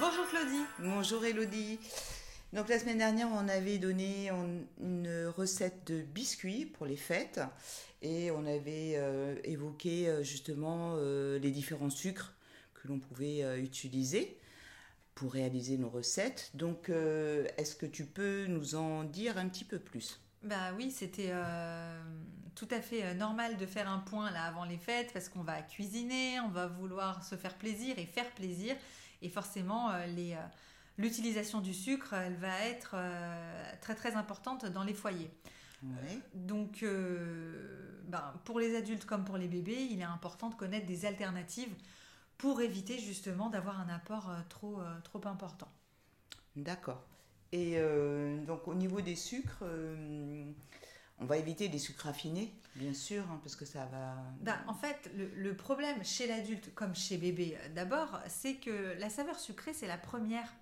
Bonjour Claudie. Bonjour Elodie. Donc la semaine dernière, on avait donné une recette de biscuits pour les fêtes et on avait euh, évoqué euh, justement euh, les différents sucres que l'on pouvait utiliser pour réaliser nos recettes. Donc est-ce que tu peux nous en dire un petit peu plus? Bah oui, c'était tout à fait normal de faire un point là avant les fêtes parce qu'on va cuisiner, on va vouloir se faire plaisir et faire plaisir. Et forcément, les, l'utilisation du sucre, elle va être euh, très très importante dans les foyers. Donc, euh, ben, pour les adultes comme pour les bébés, il est important de connaître des alternatives pour éviter justement d'avoir un apport euh, trop, trop important. D'accord. Et donc au niveau des sucres, on va éviter les sucres raffinés, bien sûr, hein, parce que ça va. Ben, en fait, le, le problème chez l'adulte comme chez bébé, d'abord, c'est que la saveur sucrée, c'est la première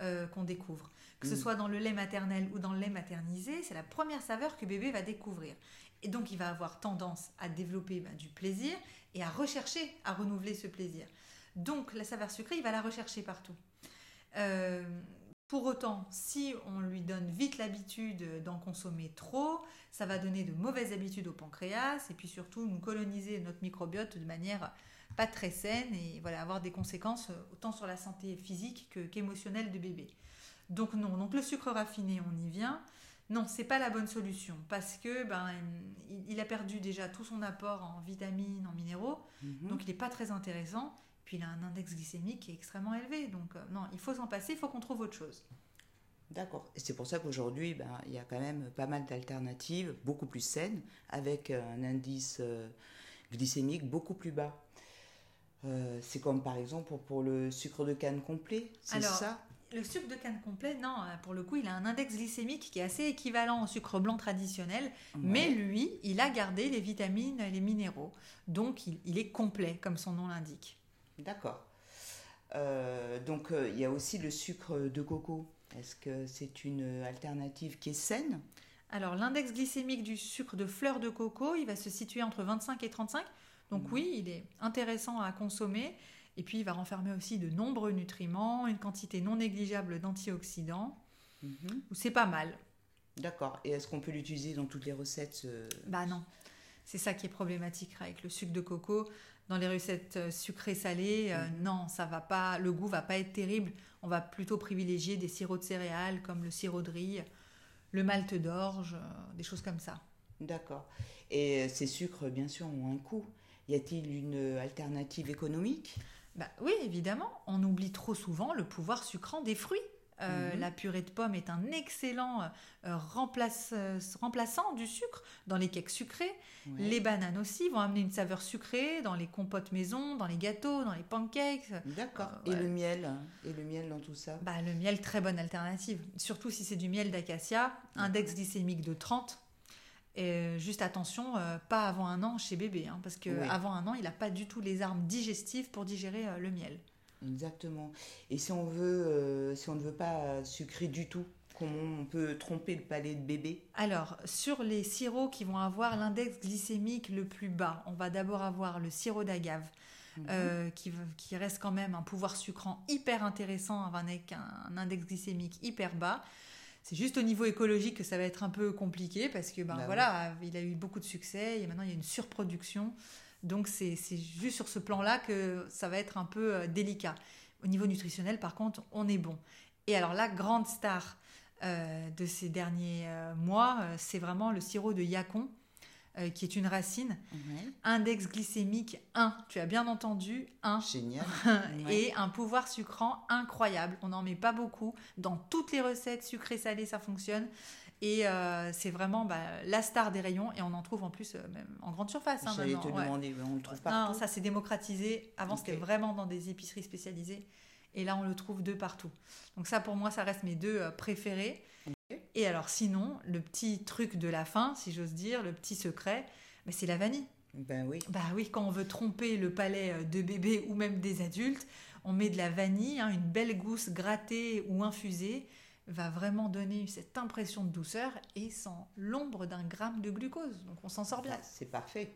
euh, qu'on découvre. Que ce mm. soit dans le lait maternel ou dans le lait maternisé, c'est la première saveur que bébé va découvrir. Et donc, il va avoir tendance à développer ben, du plaisir et à rechercher à renouveler ce plaisir. Donc, la saveur sucrée, il va la rechercher partout. Euh, pour autant, si on lui donne vite l'habitude d'en consommer trop, ça va donner de mauvaises habitudes au pancréas et puis surtout nous coloniser notre microbiote de manière pas très saine et voilà, avoir des conséquences autant sur la santé physique qu'émotionnelle du bébé. Donc non, donc le sucre raffiné, on y vient. Non, c'est pas la bonne solution parce que ben il, a perdu déjà tout son apport en vitamines, en minéraux, mhm. donc il n'est pas très intéressant. Puis il a un index glycémique qui est extrêmement élevé, donc euh, non, il faut s'en passer, il faut qu'on trouve autre chose. D'accord. Et c'est pour ça qu'aujourd'hui, ben, il y a quand même pas mal d'alternatives, beaucoup plus saines, avec un indice euh, glycémique beaucoup plus bas. Euh, c'est comme par exemple pour, le sucre de canne complet, c'est ça? Le sucre de canne complet, non, euh, pour le coup, il a un index glycémique qui est assez équivalent au sucre blanc traditionnel, mais lui, il a gardé les vitamines et les minéraux. Donc, il, est complet, comme son nom l'indique. D'accord. Euh, donc, il y a aussi le sucre de coco. Est-ce que c'est une alternative qui est saine? Alors, l'index glycémique du sucre de fleur de coco, il va se situer entre 25 et 35. Donc mm. oui, il est intéressant à consommer. Et puis, il va renfermer aussi de nombreux nutriments, une quantité non négligeable d'antioxydants. Mm-hmm. C'est pas mal. D'accord. Et est-ce qu'on peut l'utiliser dans toutes les recettes Bah non. C'est ça qui est problématique avec le sucre de coco. Dans les recettes euh, sucrées salées, euh, mm. non, ça va pas. Le goût va pas être terrible. On va plutôt privilégier des sirops de céréales comme le sirop de riz, le malt d'orge, euh, des choses comme ça. D'accord. Et ces sucres, bien sûr, ont un coût. Y a-t-il une alternative économique? Bah, Oui, évidemment. On oublie trop souvent le pouvoir sucrant des fruits. Euh, mhm. La purée de pommes est un excellent euh, remplace, euh, remplaçant du sucre dans les cakes sucrés. Les bananes aussi vont amener une saveur sucrée dans les compotes maison, dans les gâteaux, dans les pancakes. D'accord. Et le miel Et le miel dans tout ça? Bah, Le miel, très bonne alternative. Surtout si c'est du miel d'acacia, index glycémique de 30. Et juste attention, pas avant un an chez bébé, hein, parce qu'avant un an, il n'a pas du tout les armes digestives pour digérer le miel. Exactement. Et si on veut, euh, si on ne veut pas sucrer du tout, comment on peut tromper le palais de bébé? Alors, sur les sirops qui vont avoir l'index glycémique le plus bas, on va d'abord avoir le sirop d'agave. Mhm. qui, qui, reste quand même un pouvoir sucrant hyper intéressant avec un index glycémique hyper bas. C'est juste au niveau écologique que ça va être un peu compliqué parce que ben bah voilà, il a eu beaucoup de succès et maintenant il y a une surproduction. Donc c'est juste sur ce plan-là que ça va être un peu euh, délicat. Au niveau nutritionnel, par contre, on est bon. Et alors la grande star euh, de ces derniers euh, mois, c'est vraiment le sirop de yacon qui est une racine. Index glycémique 1, tu as bien entendu, 1. Génial. et un pouvoir sucrant incroyable. On n'en met pas beaucoup. Dans toutes les recettes sucrées-salées, ça fonctionne. Et euh, c'est vraiment bah, la star des rayons. Et on en trouve en plus euh, même en grande surface. Hein, J'allais te demander, on le trouve partout. Non, ça s'est démocratisé. Avant, c'était vraiment dans des épiceries spécialisées. Et là, on le trouve de partout. Donc ça, pour moi, ça reste mes deux préférés. Et alors sinon, le petit truc de la fin, si j'ose dire, le petit secret, mais c'est la vanille. Ben oui. Bah oui, quand on veut tromper le palais euh, de bébé ou même des adultes, on met de la vanille, hein, une belle gousse grattée ou infusée va vraiment donner cette impression de douceur et sans l'ombre d'un gramme de glucose. Donc on s'en sort bien. c'est parfait.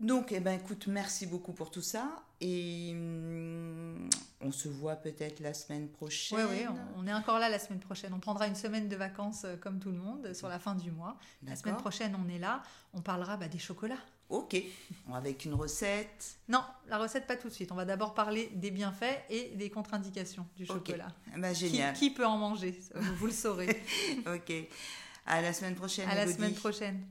Donc, eh ben, écoute, merci beaucoup pour tout ça. Et hum, on se voit peut-être la semaine prochaine. Oui, oui, on, on est encore là la semaine prochaine. On prendra une semaine de vacances euh, comme tout le monde sur la fin du mois. La semaine prochaine, on est là. On parlera bah, des chocolats. Ok, avec une recette. Non, la recette pas tout de suite. On va d'abord parler des bienfaits et des contre-indications du chocolat. Eh ben, génial. qui peut en manger? Vous vous le saurez. Ok. À la semaine prochaine. à la Elodie. semaine prochaine.